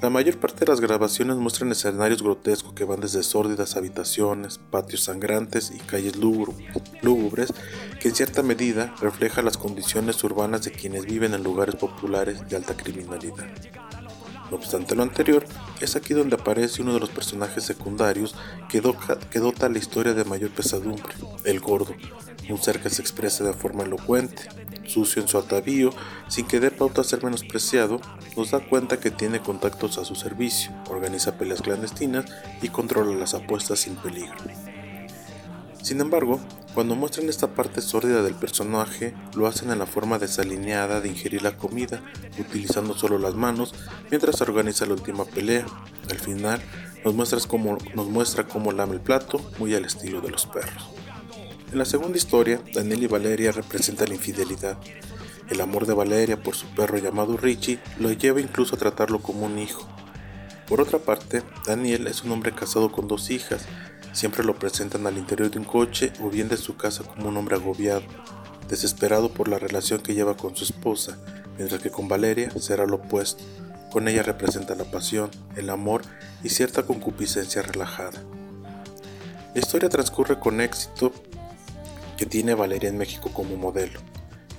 La mayor parte de las grabaciones muestran escenarios grotescos que van desde sórdidas habitaciones, patios sangrantes y calles lúgubres, que en cierta medida reflejan las condiciones urbanas de quienes viven en lugares populares de alta criminalidad. No obstante lo anterior, es aquí donde aparece uno de los personajes secundarios que, dota la historia de mayor pesadumbre, el gordo, un ser que se expresa de forma elocuente, sucio en su atavío, sin que dé pauta a ser menospreciado, nos da cuenta que tiene contactos a su servicio, organiza peleas clandestinas y controla las apuestas sin peligro. Sin embargo, cuando muestran esta parte sórdida del personaje, lo hacen en la forma desalineada de ingerir la comida, utilizando solo las manos, mientras organiza la última pelea. Al final, nos, muestras cómo, nos muestra cómo lame el plato, muy al estilo de los perros. En la segunda historia, Daniel y Valeria representan la infidelidad. El amor de Valeria por su perro llamado Richie lo lleva incluso a tratarlo como un hijo. Por otra parte, Daniel es un hombre casado con dos hijas, siempre lo presentan al interior de un coche o bien de su casa como un hombre agobiado, desesperado por la relación que lleva con su esposa, mientras que con Valeria será lo opuesto. Con ella representa la pasión, el amor y cierta concupiscencia relajada. La historia transcurre con éxito que tiene Valeria en México como modelo,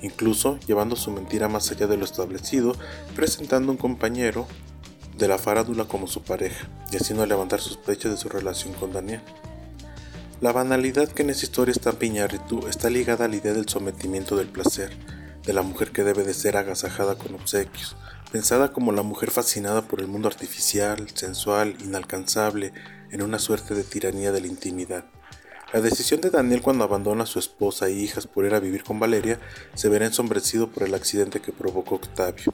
incluso llevando su mentira más allá de lo establecido, presentando un compañero de la farándula como su pareja y haciendo levantar sospechas de su relación con Daniel. La banalidad que en esta historia está en está ligada a la idea del sometimiento del placer, de la mujer que debe de ser agasajada con obsequios, pensada como la mujer fascinada por el mundo artificial, sensual, inalcanzable, en una suerte de tiranía de la intimidad. La decisión de Daniel cuando abandona a su esposa e hijas por ir a vivir con Valeria se verá ensombrecido por el accidente que provocó Octavio.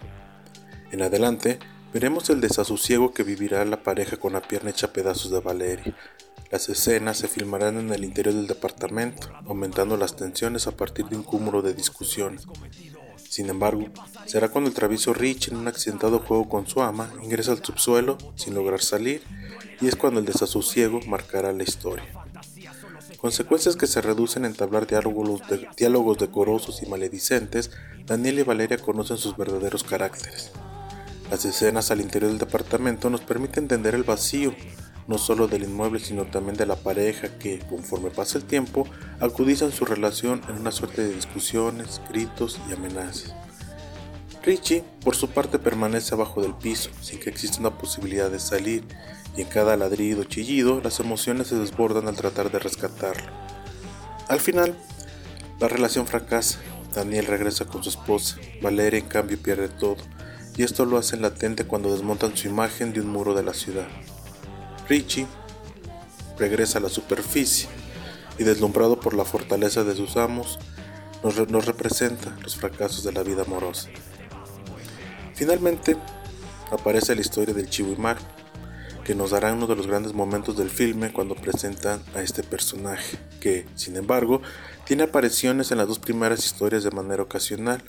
En adelante, veremos el desasosiego que vivirá la pareja con la pierna hecha pedazos de Valeria. Las escenas se filmarán en el interior del departamento, aumentando las tensiones a partir de un cúmulo de discusiones. Sin embargo, será cuando el travieso Rich en un accidentado juego con su ama ingresa al subsuelo sin lograr salir y es cuando el desasosiego marcará la historia consecuencias que se reducen en entablar diálogos, diálogos decorosos y maledicentes, Daniel y Valeria conocen sus verdaderos caracteres. Las escenas al interior del departamento nos permiten entender el vacío, no solo del inmueble, sino también de la pareja que, conforme pasa el tiempo, acudizan su relación en una suerte de discusiones, gritos y amenazas. Richie, por su parte, permanece abajo del piso, sin que exista una posibilidad de salir, y en cada ladrido chillido las emociones se desbordan al tratar de rescatarlo. Al final, la relación fracasa, Daniel regresa con su esposa, Valeria en cambio pierde todo, y esto lo hacen latente cuando desmontan su imagen de un muro de la ciudad. Richie regresa a la superficie y deslumbrado por la fortaleza de sus amos, nos, representa los fracasos de la vida amorosa. Finalmente, aparece la historia del Chivo y Mar, que nos dará uno de los grandes momentos del filme cuando presentan a este personaje, que, sin embargo, tiene apariciones en las dos primeras historias de manera ocasional,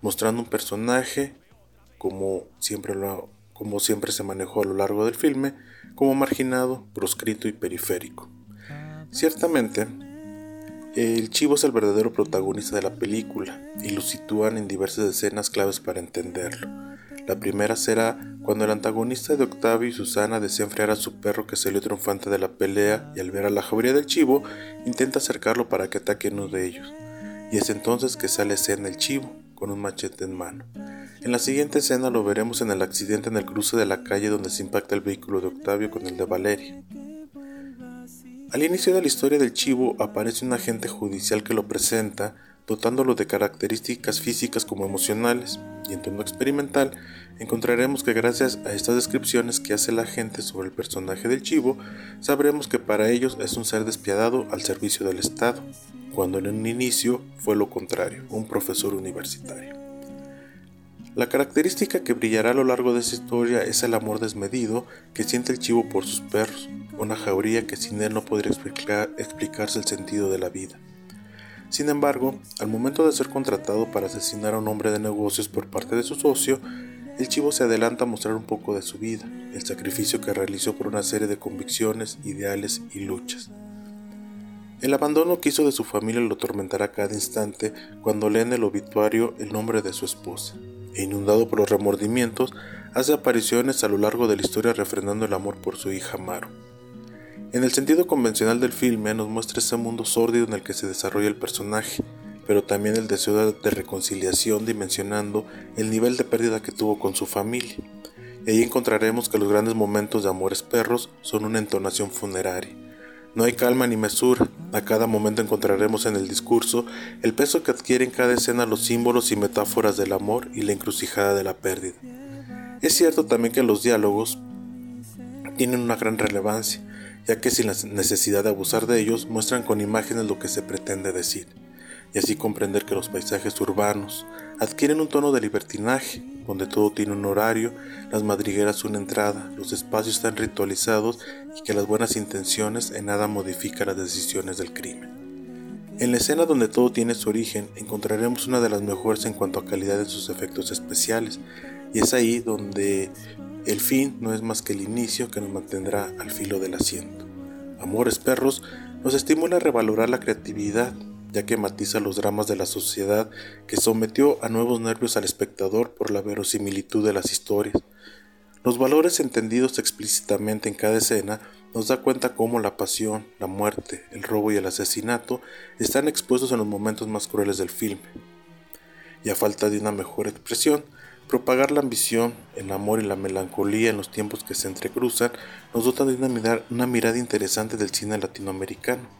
mostrando un personaje como siempre, lo, como siempre se manejó a lo largo del filme, como marginado, proscrito y periférico. Ciertamente, el chivo es el verdadero protagonista de la película y lo sitúan en diversas escenas claves para entenderlo. La primera será cuando el antagonista de Octavio y Susana desea enfriar a su perro que salió triunfante de la pelea y al ver a la jauría del chivo intenta acercarlo para que ataque uno de ellos. Y es entonces que sale escena el chivo con un machete en mano. En la siguiente escena lo veremos en el accidente en el cruce de la calle donde se impacta el vehículo de Octavio con el de Valeria. Al inicio de la historia del chivo aparece un agente judicial que lo presenta, dotándolo de características físicas como emocionales, y en tono experimental encontraremos que gracias a estas descripciones que hace la gente sobre el personaje del chivo, sabremos que para ellos es un ser despiadado al servicio del Estado, cuando en un inicio fue lo contrario, un profesor universitario. La característica que brillará a lo largo de esta historia es el amor desmedido que siente el chivo por sus perros, una jauría que sin él no podría explicarse el sentido de la vida. Sin embargo, al momento de ser contratado para asesinar a un hombre de negocios por parte de su socio, el chivo se adelanta a mostrar un poco de su vida, el sacrificio que realizó por una serie de convicciones, ideales y luchas. El abandono que hizo de su familia lo atormentará cada instante cuando lee en el obituario el nombre de su esposa e inundado por los remordimientos, hace apariciones a lo largo de la historia refrendando el amor por su hija Maru. En el sentido convencional del filme nos muestra ese mundo sórdido en el que se desarrolla el personaje, pero también el deseo de reconciliación dimensionando el nivel de pérdida que tuvo con su familia. Y ahí encontraremos que los grandes momentos de Amores Perros son una entonación funeraria no hay calma ni mesura. A cada momento encontraremos en el discurso el peso que adquieren cada escena los símbolos y metáforas del amor y la encrucijada de la pérdida. Es cierto también que los diálogos tienen una gran relevancia, ya que sin la necesidad de abusar de ellos muestran con imágenes lo que se pretende decir y así comprender que los paisajes urbanos adquieren un tono de libertinaje, donde todo tiene un horario, las madrigueras una entrada, los espacios están ritualizados y que las buenas intenciones en nada modifican las decisiones del crimen. En la escena donde todo tiene su origen encontraremos una de las mejores en cuanto a calidad de sus efectos especiales, y es ahí donde el fin no es más que el inicio que nos mantendrá al filo del asiento. Amores Perros nos estimula a revalorar la creatividad, ya que matiza los dramas de la sociedad que sometió a nuevos nervios al espectador por la verosimilitud de las historias. Los valores entendidos explícitamente en cada escena nos da cuenta cómo la pasión, la muerte, el robo y el asesinato están expuestos en los momentos más crueles del filme. Y a falta de una mejor expresión, propagar la ambición, el amor y la melancolía en los tiempos que se entrecruzan nos dotan de una mirada interesante del cine latinoamericano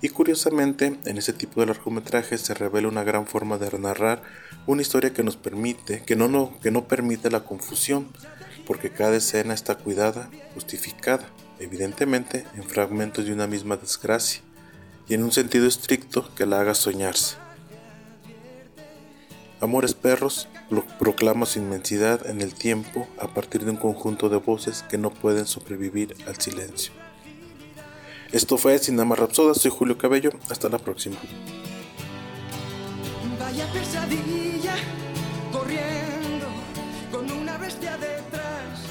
y curiosamente, en ese tipo de largometrajes se revela una gran forma de narrar una historia que nos permite, que no, no, que no permite la confusión, porque cada escena está cuidada, justificada, evidentemente en fragmentos de una misma desgracia, y en un sentido estricto que la haga soñarse. Amores Perros proclama su inmensidad en el tiempo a partir de un conjunto de voces que no pueden sobrevivir al silencio. Esto fue Cinema Rapsoda, soy Julio Cabello, hasta la próxima. Vaya pesadilla, corriendo con una bestia detrás.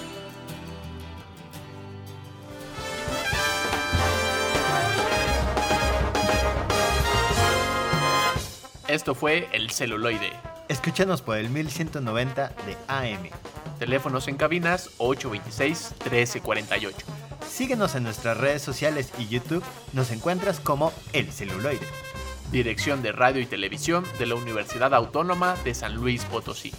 Esto fue El Celuloide. Escúchanos por el 1190 de AM. Teléfonos en cabinas 826-1348. Síguenos en nuestras redes sociales y YouTube, nos encuentras como El Celuloide. Dirección de Radio y Televisión de la Universidad Autónoma de San Luis Potosí.